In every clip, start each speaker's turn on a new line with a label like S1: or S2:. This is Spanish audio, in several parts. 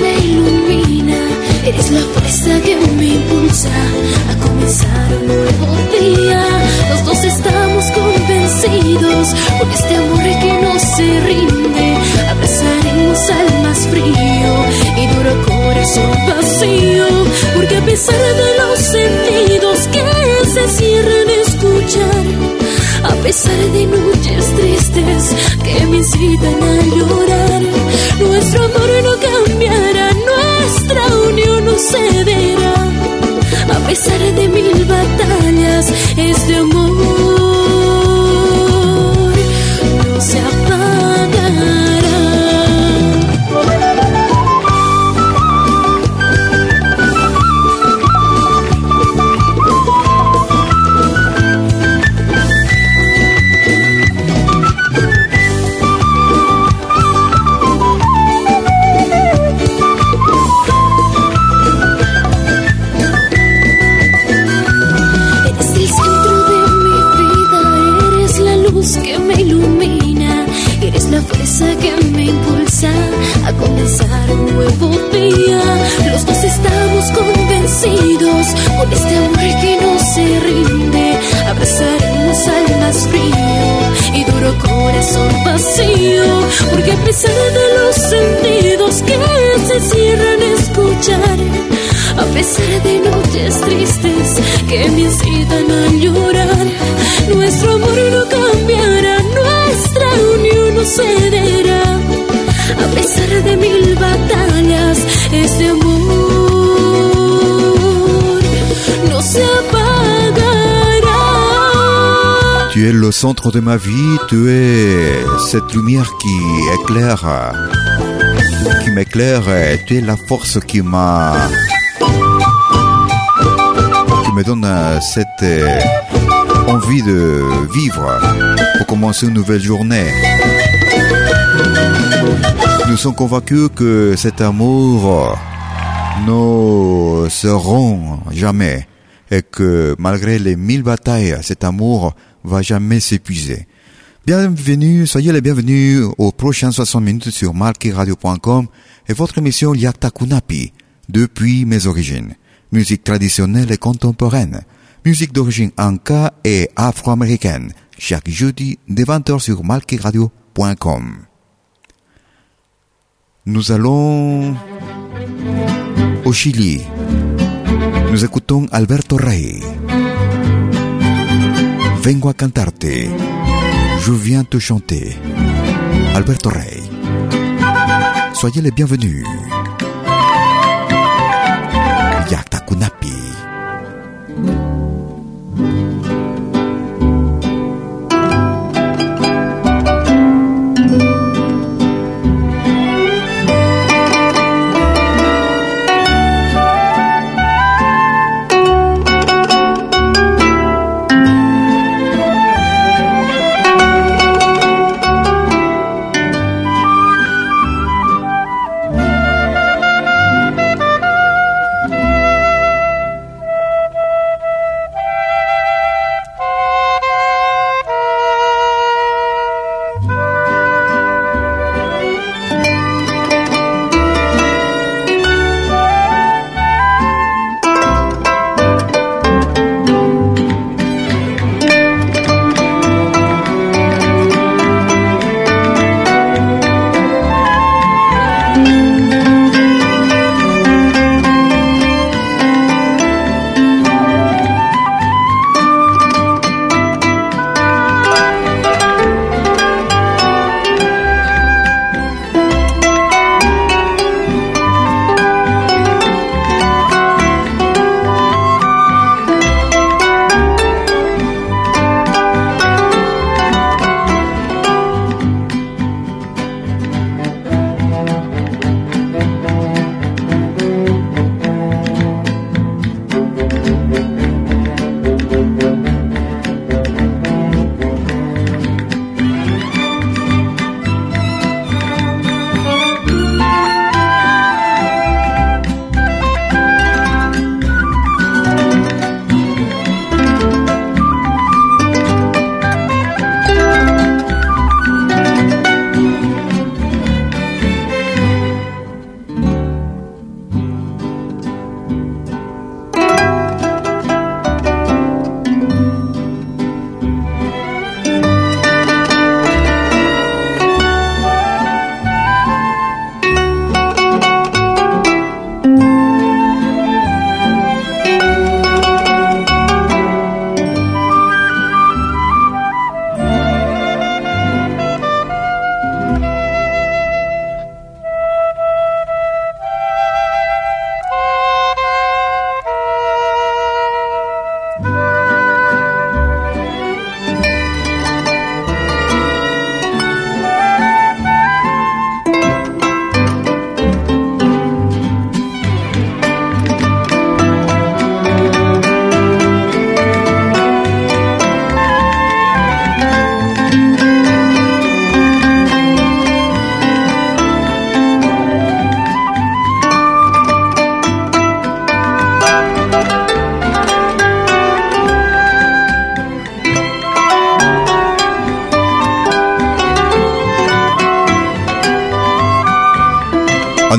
S1: Me ilumina, eres la fuerza que me impulsa a comenzar un nuevo día. Los dos estamos convencidos por este amor que no se rinde. Abrazaremos al más frío y duro corazón vacío, porque a pesar de los sentidos que se cierran a escuchar. A pesar de noches tristes que me incitan a llorar, nuestro amor no cambiará, nuestra unión no cederá. A pesar de mil batallas, este amor
S2: Tu es le centre de ma vie, tu es cette lumière qui éclaire, qui m'éclaire, tu es la force qui m'a, qui me donne cette envie de vivre pour commencer une nouvelle journée. Nous sommes convaincus que cet amour ne seront jamais et que malgré les mille batailles, cet amour va jamais s'épuiser. Bienvenue, soyez les bienvenus aux prochaines 60 minutes sur marqueradio.com et votre émission Yakta Kunapi, depuis mes origines. Musique traditionnelle et contemporaine. Musique d'origine anka et afro-américaine. Chaque jeudi de 20h sur marqueradio.com. Nous allons au Chili. Nous écoutons Alberto Rey. Vengo a cantarte. Je viens te chanter. Alberto Rey. Soyez les bienvenus. Yakta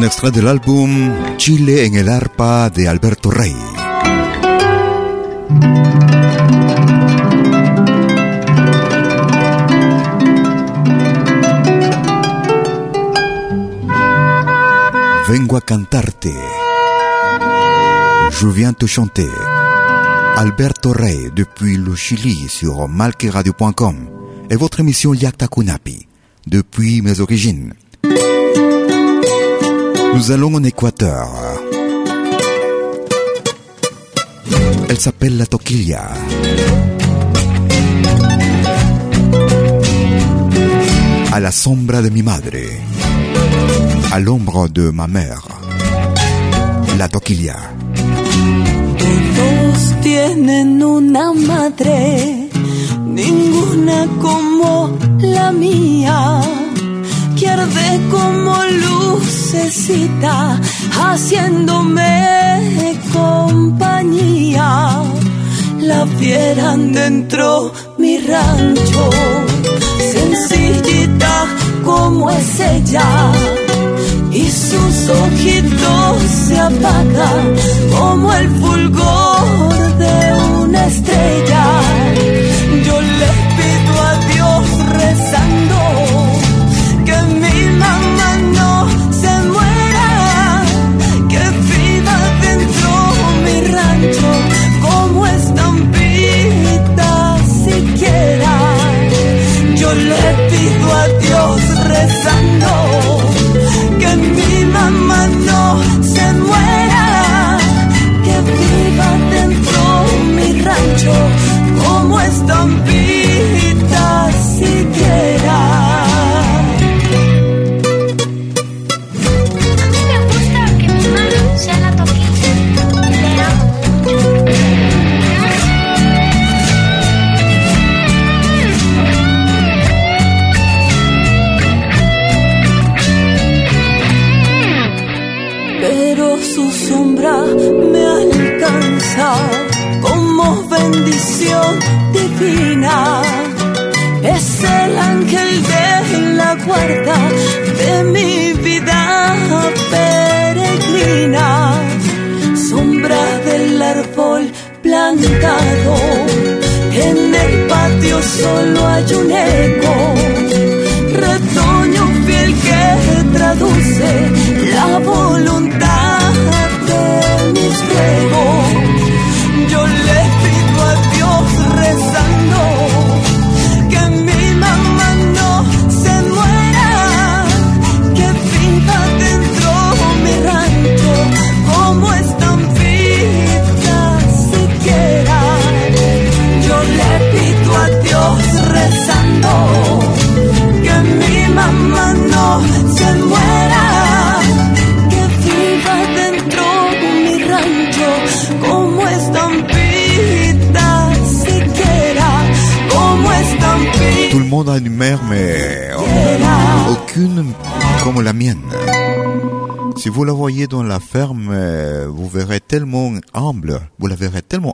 S2: Un extra del álbum Chile en el arpa de Alberto Rey. Vengo a cantarte. Je viens te chanter. Alberto Rey depuis le Chili sur malqueradio.com et votre émission Yakta Kunapi depuis mes origines. Nous allons en Équateur. Elle s'appelle la toquilla. A la sombra de mi madre. Al hombro de ma mère. La toquilla.
S3: Todos tienen una madre, ninguna como la mía, que arde como lucecita, haciéndome compañía. La vieran dentro mi rancho, sencillita como es ella y sus ojitos se apagan como el fulgor de una estrella.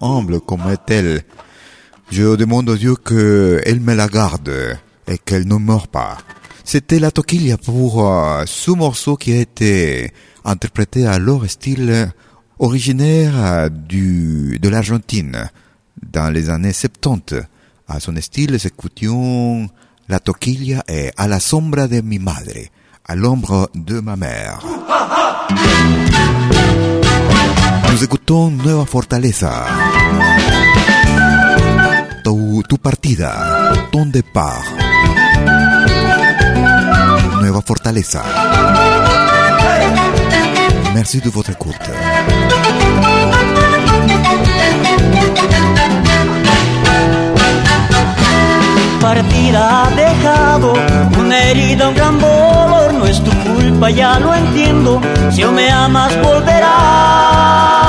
S2: Humble comme est-elle. Je demande au Dieu qu'elle me la garde et qu'elle ne meure pas. C'était la toquilla pour euh, ce morceau qui a été interprété à leur style originaire euh, du, de l'Argentine dans les années 70. À son style, écoutions la toquilla et à la sombra de mi madre, à l'ombre de ma mère. Écoutons Nueva Fortaleza. Tu, partida, ton départ. Nueva Fortaleza. Merci de votre écoute.
S4: partida ha dejado una herida, un gran dolor. No es tu culpa, ya lo entiendo. Si aún me amas, volverás.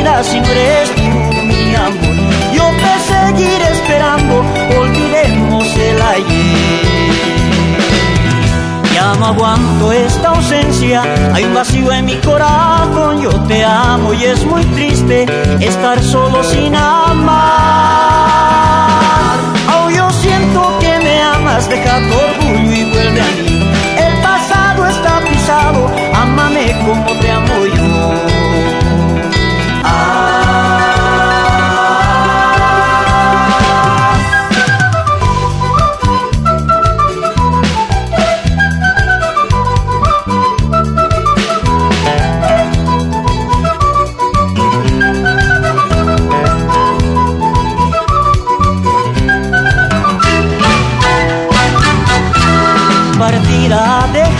S4: Vida si no eres tú, mi amor. Yo te seguiré esperando, olvidemos el ayer. Ya no aguanto esta ausencia, hay un vacío en mi corazón, yo te amo y es muy triste estar solo sin amar. Oh, yo siento que me amas, deja tu orgullo y vuelve a mí. El pasado está pisado, ámame como te amo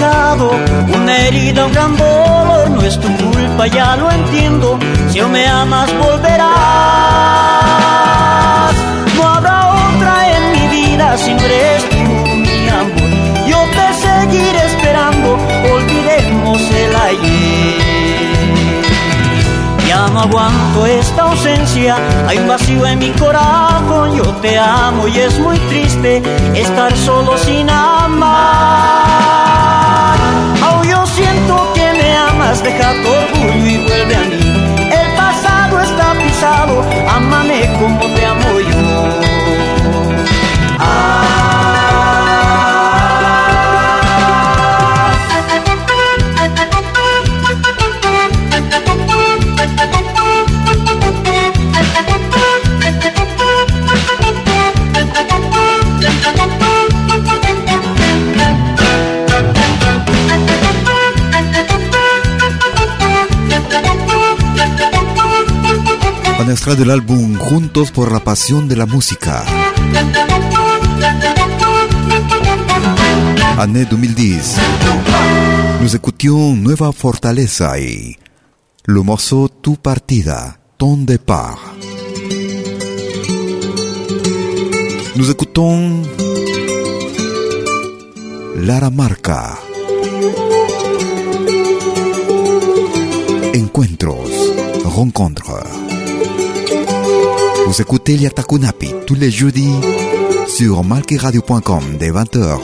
S4: una herida, un gran dolor. No es tu culpa, ya lo entiendo. Si aún me amas, volverás. No habrá otra en mi vida si no eres tú, mi amor. Yo te seguiré esperando, olvidemos el ayer. Ya no aguanto esta ausencia, hay un vacío en mi corazón, yo te amo y es muy triste estar solo sin amar. Deja tu orgullo y vuelve a mí. El pasado está pisado, ámame como te amo yo.
S2: Un extrait de l'album Juntos por la pasión de la música. Année 2010. Nous écoutions Nueva Fortaleza y le morceau Tu partida, ton départ. Nous écoutons Lara Marca. Encuentros, rencontres. Vous écoutez Liatakunapi tous les jeudis sur malkiradio.com dès 20h.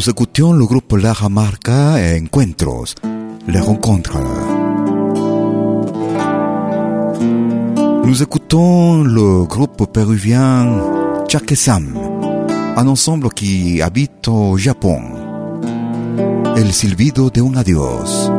S2: Nous écoutions le groupe La Jamarca Encuentros, les rencontres. Nous écoutons le groupe péruvien Chakesam, un ensemble qui habite au Japon. El silbido de un adiós.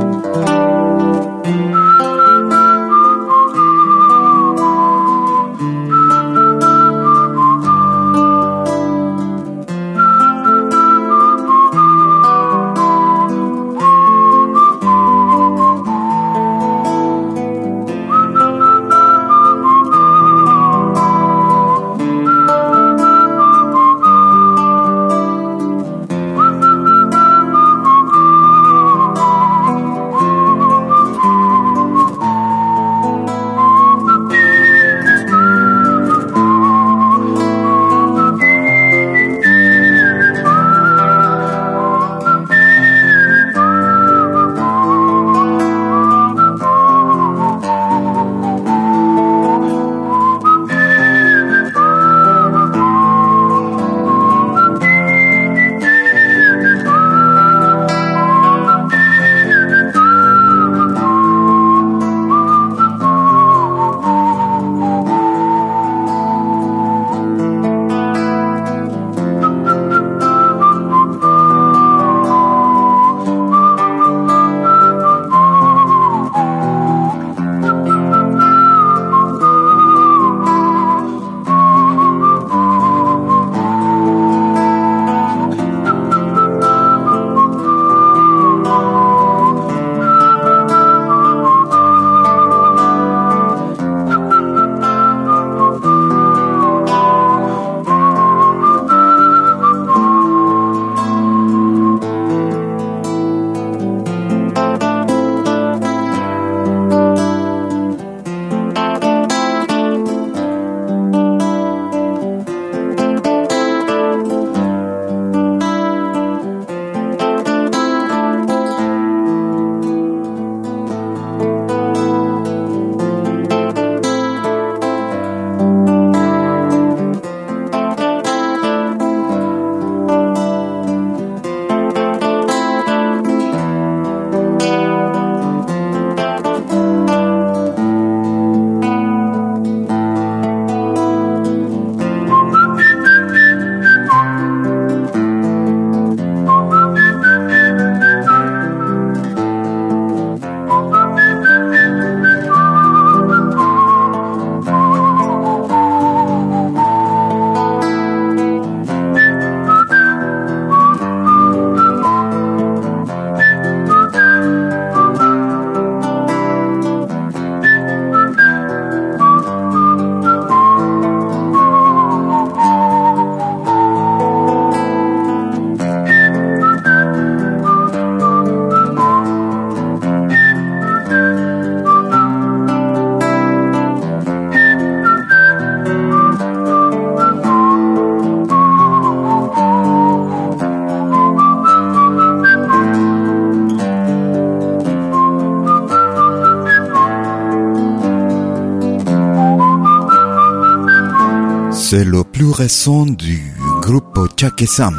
S2: C'est le plus récent du groupe Chakesam.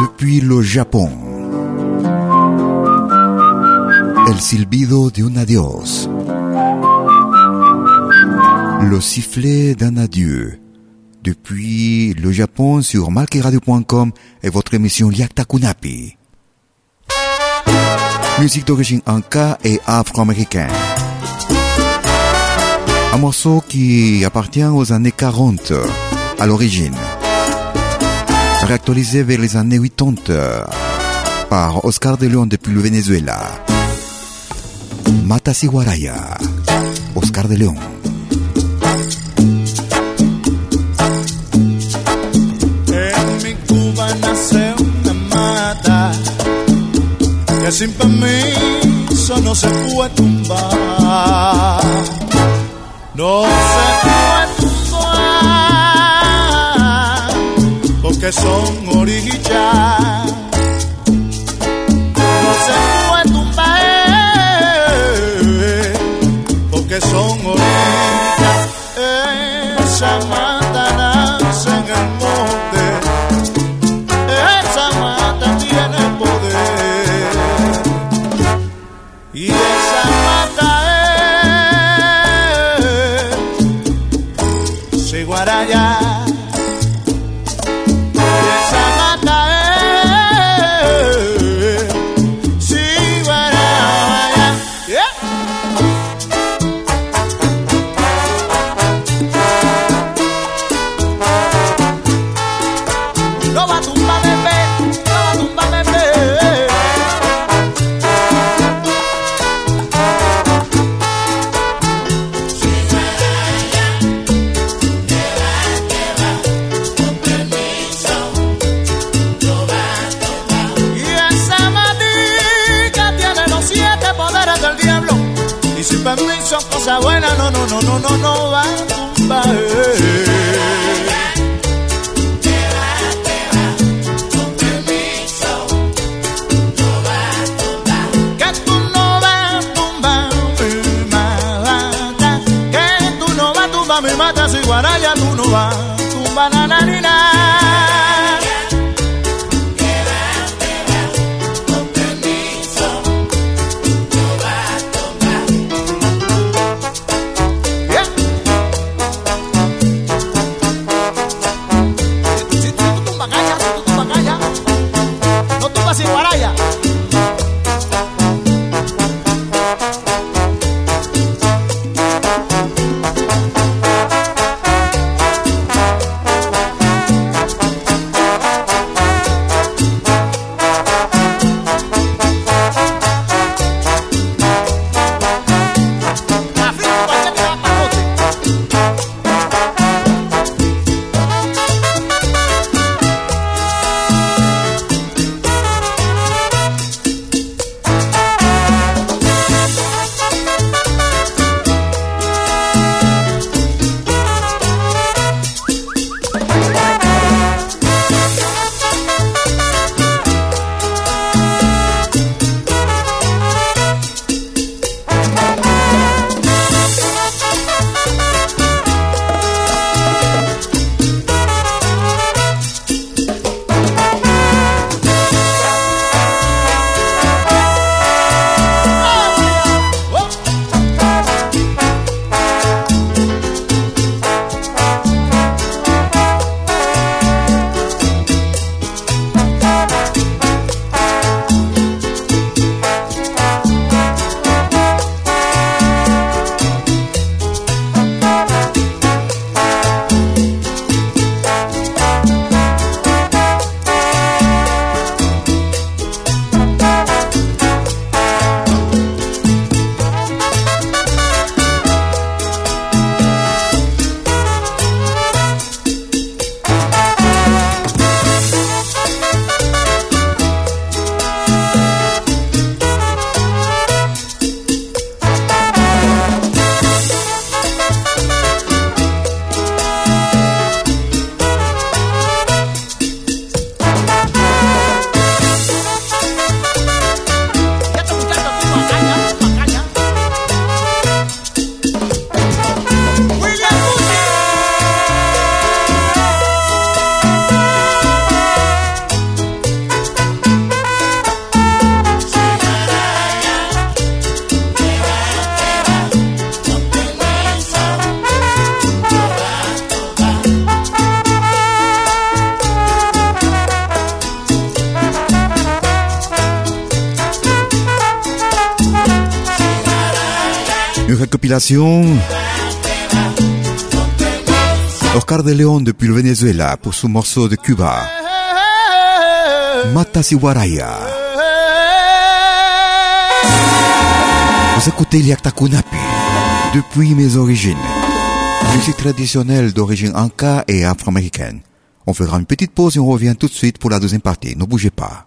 S2: Depuis le Japon. El silbido de un. Le sifflet d'un adieu. Depuis le Japon sur malkiradio.com et votre émission Liakta Kunapi. Musique d'origine anka et afro-américaine. Un morceau qui appartient aux années 40 à l'origine. Réactualisé vers les années 80 par Oscar de Leon depuis le Venezuela. Matasiwaraya. Oscar de Leon.
S5: En mi Cuba nace una mata que sin no se. No puede tumbar porque son orillas.
S2: Une récopilation. Oscar de León depuis le Venezuela pour son morceau de Cuba. Matasiwaraya. Vous écoutez Liakta Kunapi depuis mes origines. Musique traditionnelle d'origine anka et afro-américaine. On fera une petite pause et on revient tout de suite pour la deuxième partie. Ne bougez pas.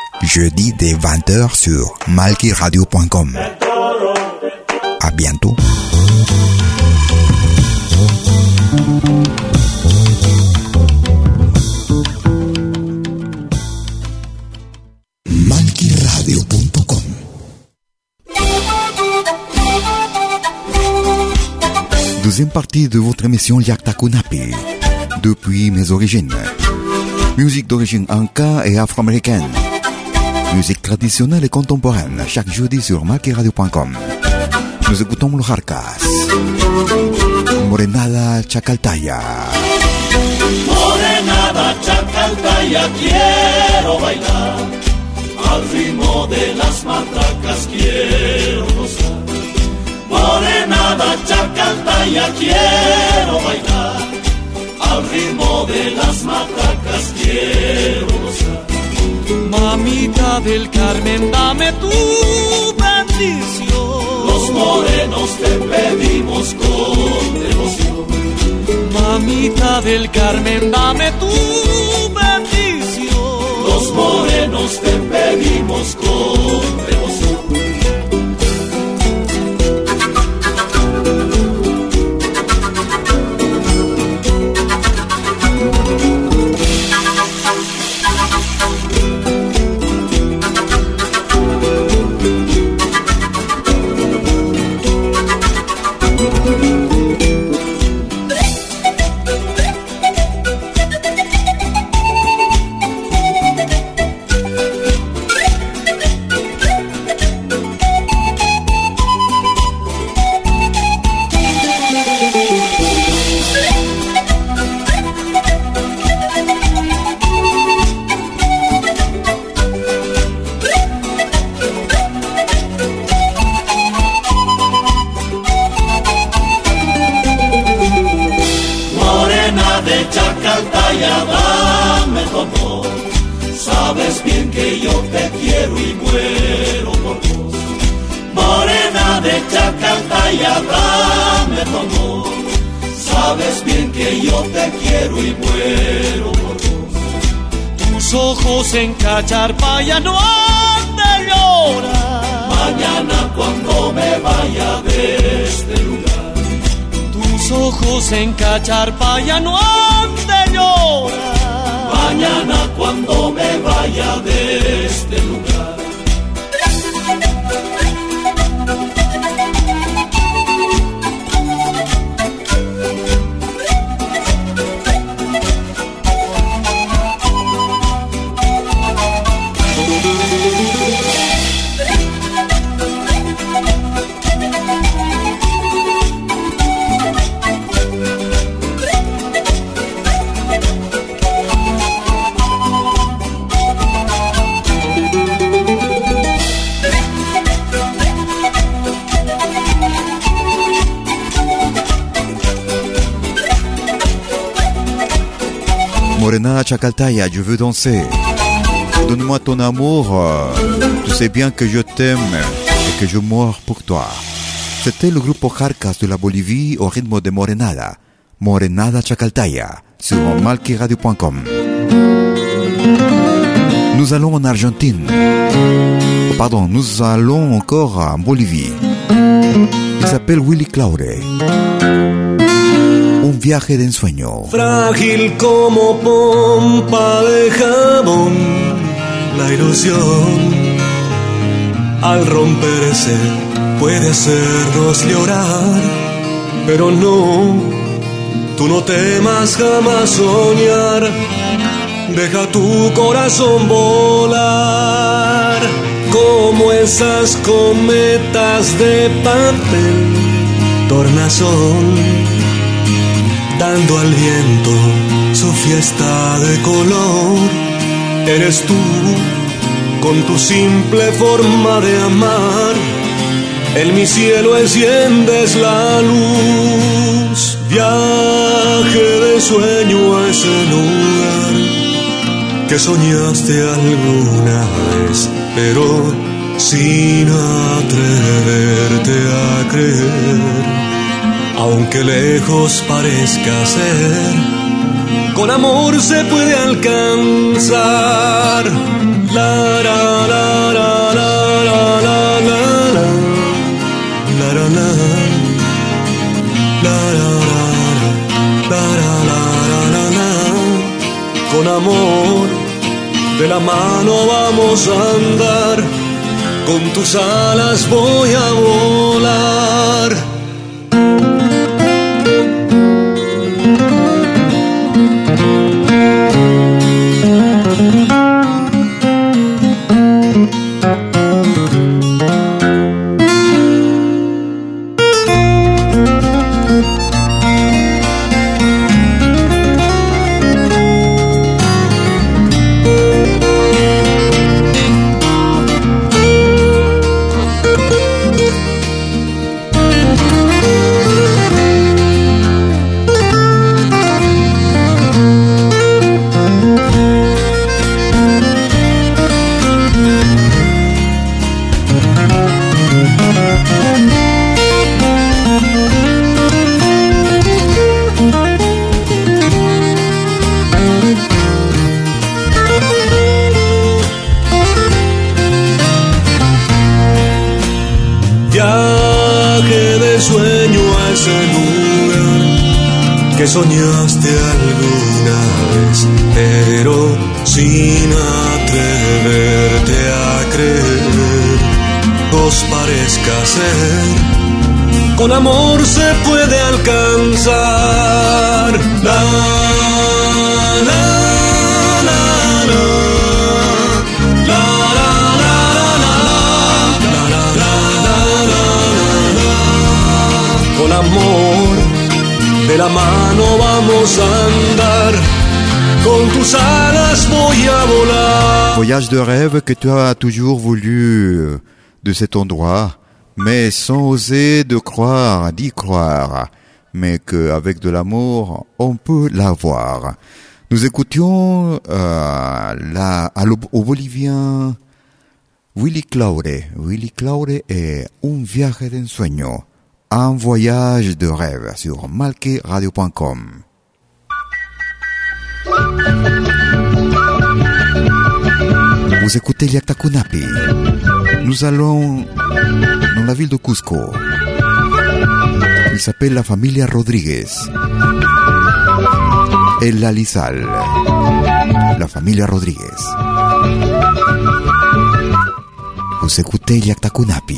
S2: Jeudi dès 20h sur malkiradio.com. À bientôt. Deuxième partie de votre émission Yakta Kunapi, depuis mes origines. Musique d'origine inca et afro-américaine. Musique traditionnelle et contemporaine, chaque jeudi sur malkiradio.com. Nous écoutons los Jarcas. Morenada Chacaltaya.
S6: Morenada chacaltaya quiero bailar, al ritmo de las matracas quiero gozar. Morenada chacaltaya quiero bailar, al ritmo de las matracas quiero gozar.
S7: Mamita del Carmen, dame tu bendición.
S6: Los morenos te pedimos con devoción.
S7: Mamita del Carmen, dame tu bendición.
S6: Los morenos te pedimos con devoción.
S8: Ojos en Cacharpaya no han de llorar.
S6: Mañana cuando me vaya de este lugar.
S8: Tus ojos en Cacharpaya no han de llorar.
S6: Mañana cuando me vaya de este lugar.
S2: Morena Chacaltaya, je veux danser. Donne-moi ton amour. euh, Tu sais bien que je t'aime et que je meurs pour toi. C'était le groupe Jarcas de la Bolivie au rythme de Morenada. Morenada Chacaltaya sur malquiradio.com. Nous allons en Argentine. Pardon, nous allons encore en Bolivie. Il s'appelle Willy Claure. Viaje de ensueño.
S9: Frágil como pompa de jabón, la ilusión al romperse puede hacernos llorar, pero no, tú no temas jamás soñar, deja tu corazón volar como esas cometas de papel, tornasol dando al viento su fiesta de color. Eres tú, con tu simple forma de amar, en mi cielo enciendes la luz. Viaje de sueño a ese lugar que soñaste alguna vez, pero sin atreverte a creer aunque lejos parezca ser, con amor se puede alcanzar. La la la la la la la la la la con amor de la mano vamos a andar, con tus alas voy a volar. soñaste alguna vez, pero sin atreverte a creer, os parezca ser. Con amor se puede alcanzar. La, la, Con amor
S2: Voyage de rêve que tu as toujours voulu euh, de cet endroit, mais sans oser de croire, d'y croire, mais qu'avec de l'amour, on peut l'avoir. Nous écoutions euh, la, au Bolivien Willy Claure. Willy Claure est Un viaje de ensueño. Un voyage de rêve sur malqueradio.com. Vous écoutez Liaktakunapi. Nous allons dans la ville de Cusco. Il s'appelle la familia Rodríguez. El Alisal. La familia Rodríguez. Vous écoutez Liaktakunapi.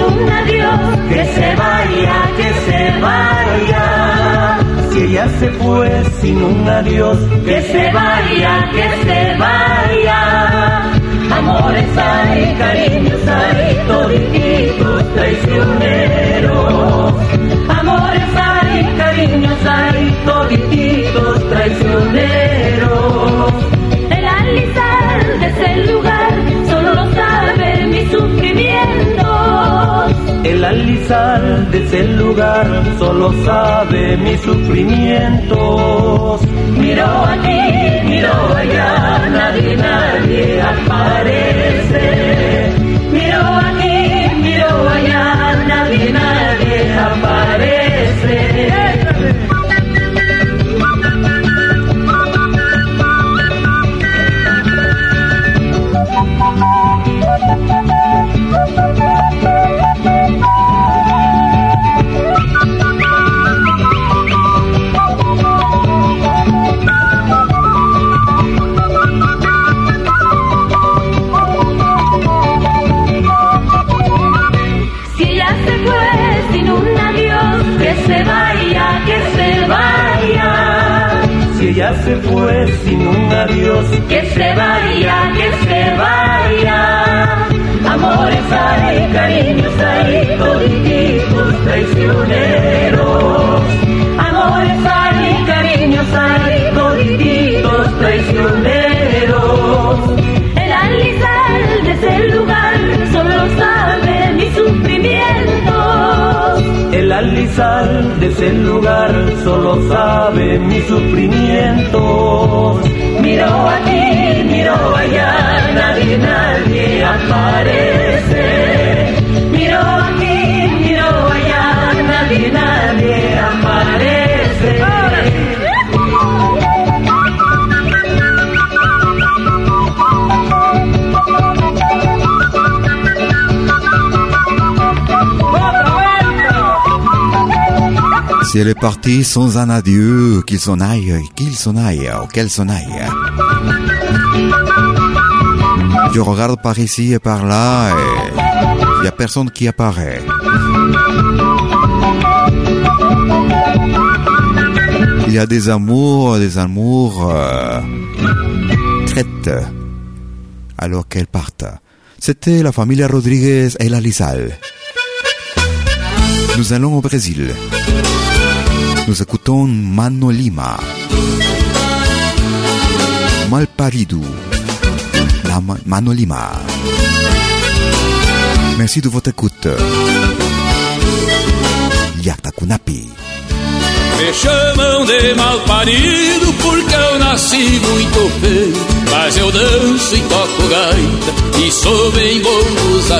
S10: Sin un adiós, que se vaya, que se vaya.
S4: Si ella se fue sin un adiós,
S10: Que se vaya, que se vaya. Amores hay, cariños hay, todititos traicioneros. Amores hay, cariños hay, todititos traicioneros. El alisal de ese lugar
S4: de ese lugar solo sabe mis sufrimientos.
S10: Miro aquí, miro allá, nadie, nadie aparece. Ella se fue sin un adiós, Que se vaya, que se vaya. Amores hay, cariños hay, todititos traicioneros. Amores hay, cariños hay, todititos traicioneros. El alisal de ese lugar
S4: el alisal de ese lugar solo sabe mis sufrimientos.
S10: Miro aquí, miro allá, nadie, nadie aparece. Miro aquí, miro allá, nadie, nadie
S2: Si elle est partie sans un adieu, qu'il s'en aille, qu'il s'en aille, ou qu'elle s'en aille. Je regarde par ici et par là et il n'y a personne qui apparaît. Il y a des amours, des amours euh, traites alors qu'elles partent. C'était la famille Rodriguez et la Lizal. Nous allons au Brésil. Nous écoutons Mano Lima. Malparido. Mano Lima. Merci de votre écoute. Yakta Kunapi.
S8: Me chamam de mal parido porque eu nasci muito feio. Mas eu danço e toco gaita e sou bem bom nos.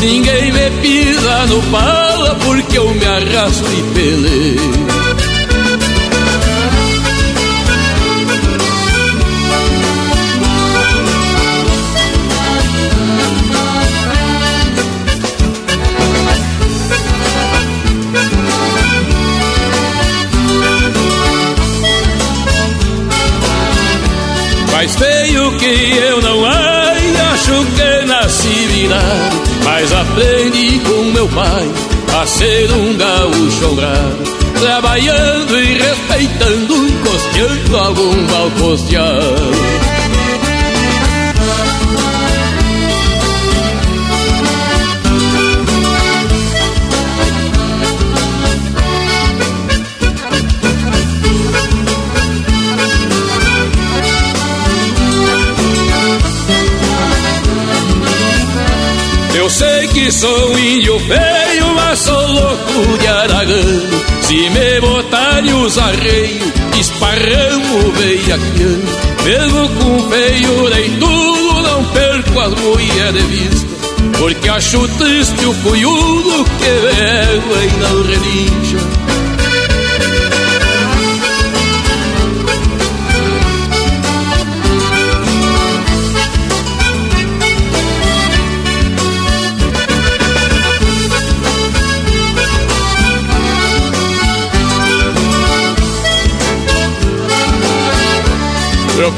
S8: Ninguém me pisa no pala porque eu me arrasto e peleio. Mais feio que eu não ai, acho que nasci virado. Mas aprendi com meu pai a ser um gaúcho honrado. Trabalhando e respeitando, costeando algum balcosteado. Eu sou índio feio, mas sou louco de aragão. Se me botarem os arreios, esparramo veiaqueando. Mesmo com feio nem tudo, não perco as mulheres de vista. Porque acho triste o cunhudo que bebe e não relija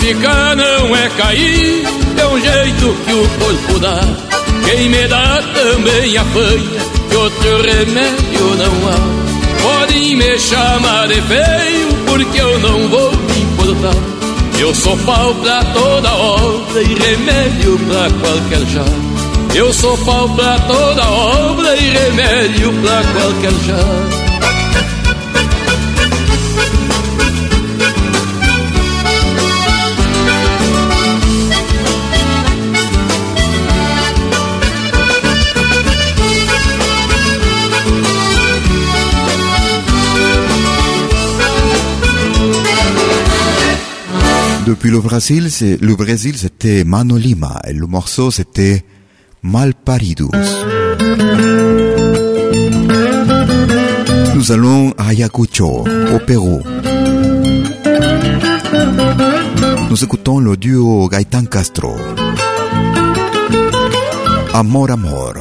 S8: Tropicar não é cair, é um jeito que o corpo dá. Quem me dá também apanha, que outro remédio não há. Podem me chamar de feio, porque eu não vou me importar. Eu sou pau pra toda obra e remédio pra qualquer já. Eu sou pau pra toda obra e remédio pra qualquer já.
S2: Depuis le Brésil, le Brésil c'était Manolima et le morceau c'était Malparidos. Nous allons à Ayacucho, au Pérou. Nous écoutons le duo Gaitán Castro. Amor, amor.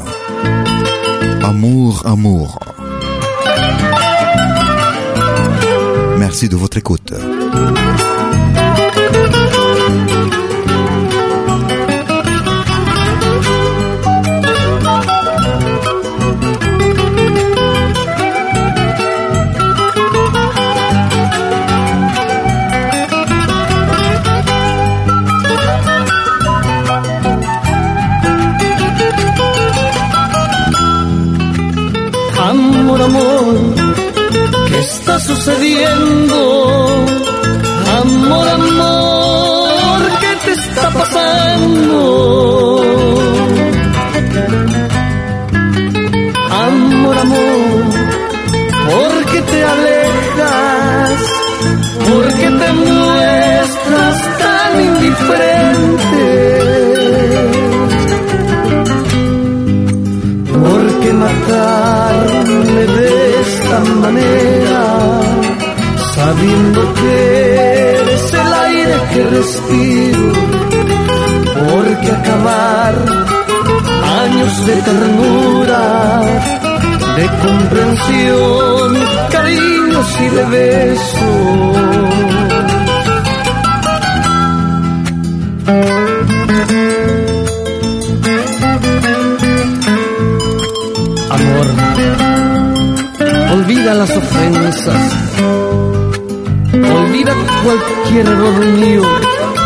S2: Amour, amour. Merci de votre écoute.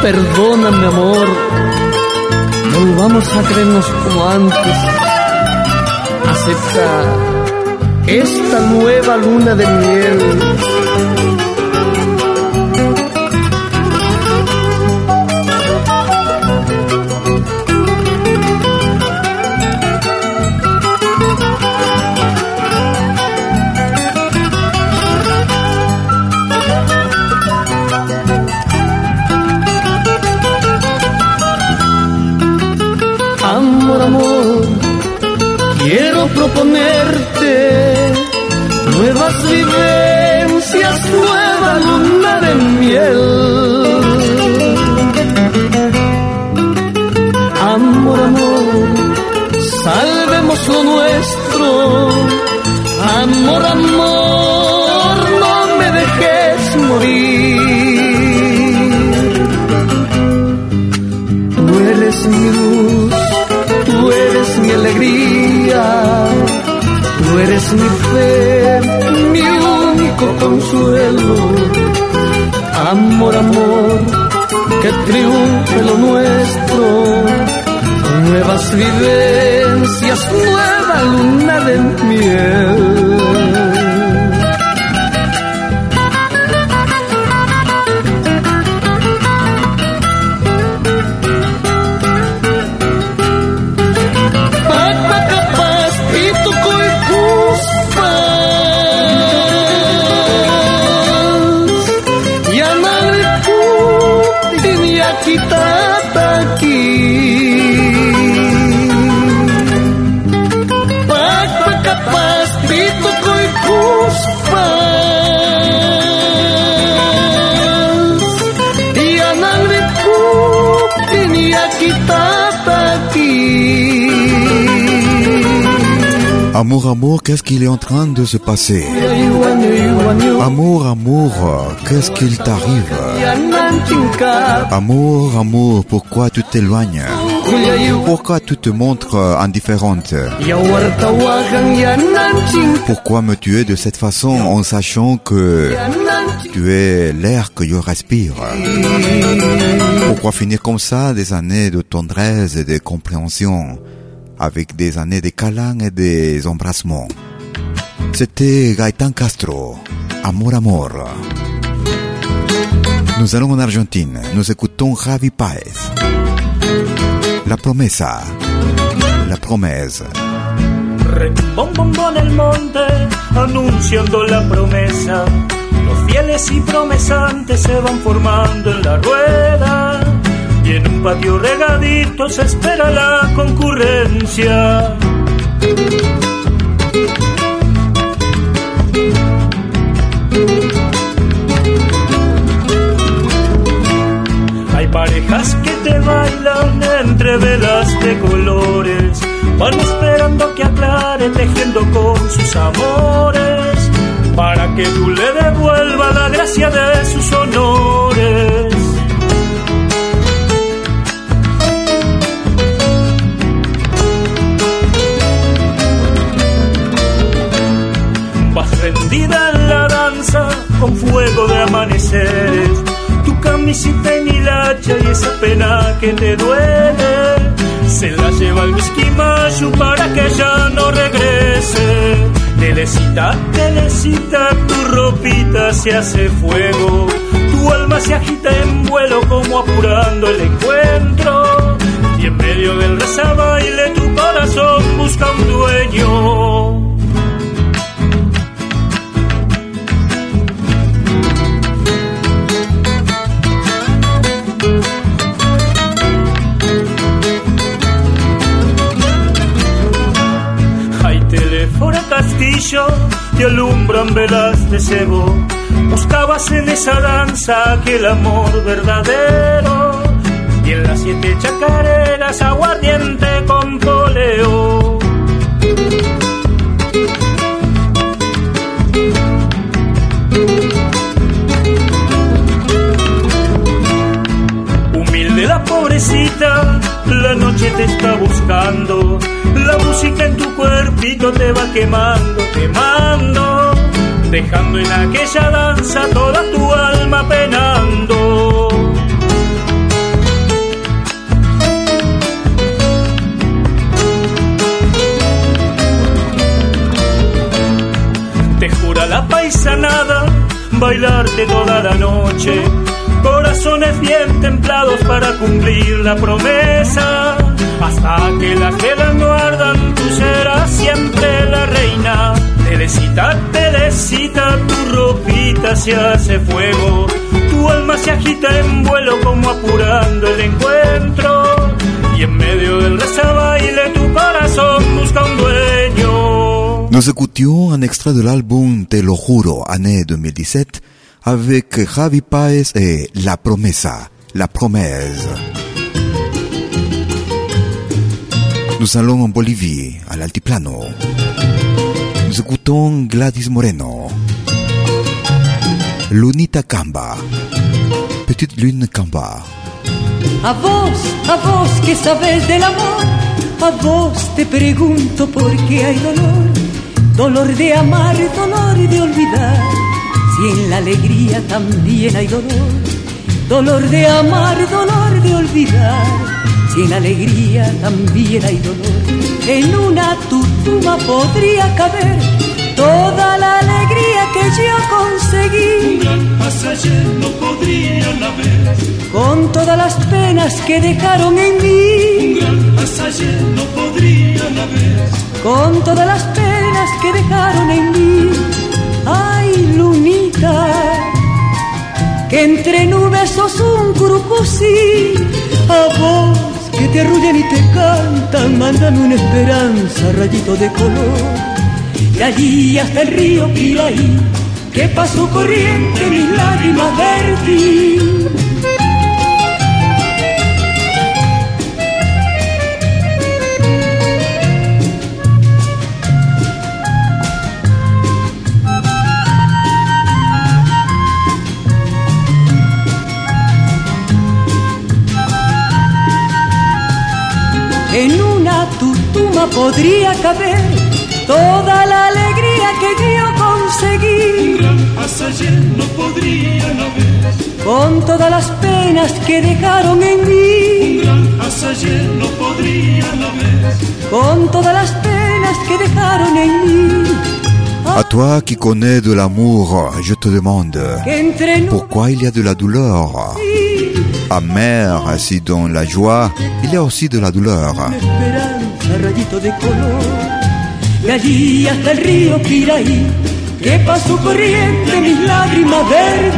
S11: Perdóname amor. Volvamos a creernos como antes. Acepta esta nueva luna de miel proponerte nuevas vivencias, nueva luna de miel. Amor, amor, salvemos lo nuestro. Amor, amor, Eres mi fe, mi único consuelo. Amor, amor, que triunfe lo nuestro. Nuevas vivencias, nueva luna de miel.
S2: Amour, amour, qu'est-ce qu'il est en train de se passer? Amour, amour, qu'est-ce qu'il t'arrive? Amour, amour, pourquoi tu t'éloignes? Pourquoi tu te montres indifférente? Pourquoi me tuer de cette façon en sachant que tu es l'air que je respire? Pourquoi finir comme ça des années de tendresse et de compréhension? Avec des années de câlins et des embrassements. C'était Gaëtan Castro, Amor Amor. Nous allons en Argentine, nous écoutons Javi Paez. La promesa, la promesa.
S12: Retumbombo en el monte, anunciando la promesa. Los fieles y promesantes se van formando en la rueda y en un patio regadito se espera la concurrencia. Hay parejas que te bailan entre velas de colores, van esperando que aclare tejiendo con sus amores, para que tú le devuelva la gracia de sus honores. Vas rendida en la danza con fuego de amaneceres, tu camisita en hilacha y esa pena que te duele, se la lleva el whisky para que ya no regrese. Telecita, telecita, tu ropita se hace fuego, tu alma se agita en vuelo como apurando el encuentro. Y en medio del baile tu corazón busca un dueño. Castillo te alumbran velas de cebo. Buscabas en esa danza aquel amor verdadero. Y en las siete chacareras aguardiente con poleo. Humilde la pobrecita, la noche te está buscando. La música en tu cuerpito te va quemando, quemando. Dejando en aquella danza toda tu alma penando. Te jura la paisanada bailarte toda la noche. Corazones bien templados para cumplir la promesa. Hasta que las velas no ardan, tú serás siempre la reina. Telecita, telecita, tu ropita se hace fuego. Tu alma se agita en vuelo como apurando el encuentro. Y en medio del baile tu corazón busca un dueño.
S2: Nous écoutions un extrait de l'album Te lo juro, année 2017, avec Javi Paez et La Promesa, La Promesse. Nous allons en Bolivie, à l'altiplano. Nous écoutons Gladys Moreno. Lunita Camba. Petite lune Camba.
S3: A vos, a vos que sabes del amor, a vos te pregunto por qué hay dolor, dolor de amar, dolor de olvidar, si en la alegría también hay dolor, dolor de amar, dolor de olvidar, si en la alegría también hay dolor, en una tutuma podría caber toda la alegría que yo conseguí.
S6: Un gran pasaje no podrían haber.
S3: Con todas las penas que dejaron en mí.
S6: Un gran pasaje no podrían haber.
S3: Con todas las penas que dejaron en mí. Ay, lunita, que entre nubes sos un curupusí. A vos que te arrullan y te cantan, mándame una esperanza, rayito de color de allí hasta el río Piraí, que pasó corriente mis lágrimas vertí. Tutuma podría caber toda la alegría que yo conseguí.
S13: Un gran ayer no podría haber.
S3: Con todas las penas que dejaron en mí.
S13: Un gran ayer no podría haber.
S3: Con todas las penas que dejaron en mí.
S2: À toi qui connais de l'amour, je te demande pourquoi il y a de la douleur? Amère si dans la joie il y a aussi de la douleur.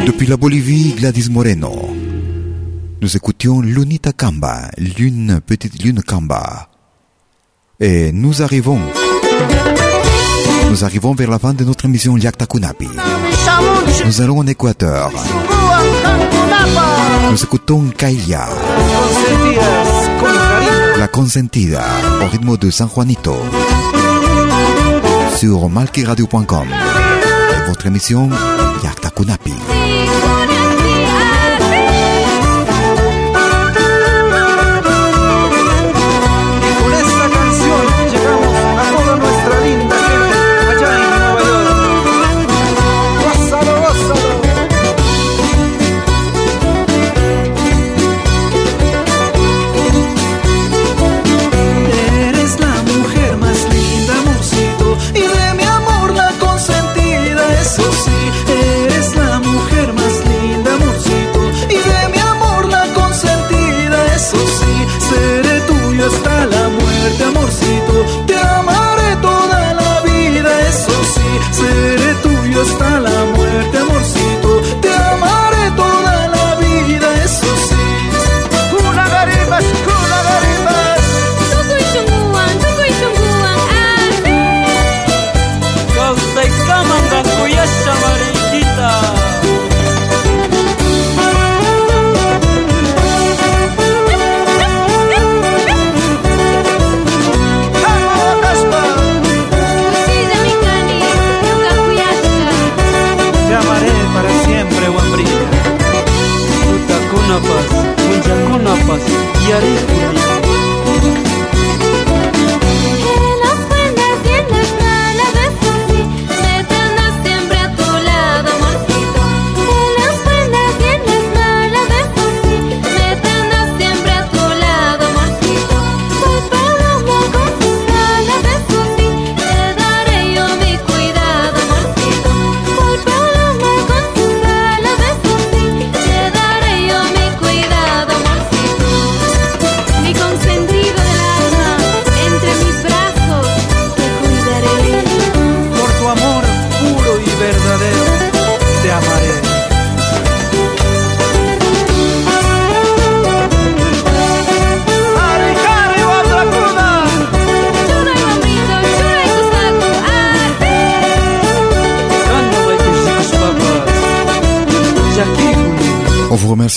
S2: Depuis la Bolivie, Gladys Moreno. Nous écoutions Lunita Kamba, Lune, petite Lune Kamba. Et nous arrivons. Nous arrivons vers la fin de notre émission Yakta Kunapi. Nous allons en Équateur. Nous écoutons Kaya, consentida, au rythme de San Juanito. Sur malkiradio.com. Et votre émission Yakta Kunapi.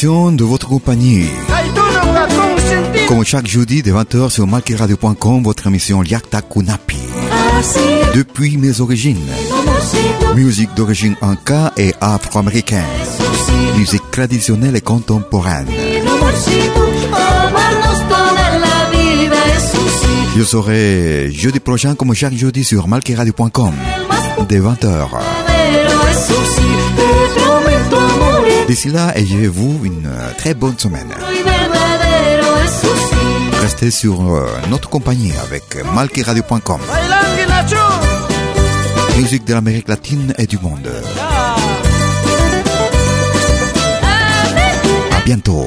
S14: De
S2: votre compagnie. Comme chaque jeudi de 20h sur malkiradio.com, votre émission Yakta Kunapi. Depuis mes origines. Musique d'origine inca et afro-américaine. Musique traditionnelle et contemporaine. Je serai jeudi prochain comme chaque jeudi sur malkiradio.com. De 20h. D'ici là, ayez-vous une euh, très bonne semaine. Restez sur euh, notre compagnie avec
S14: Nacho.
S2: Musique de l'Amérique latine et du monde. À bientôt.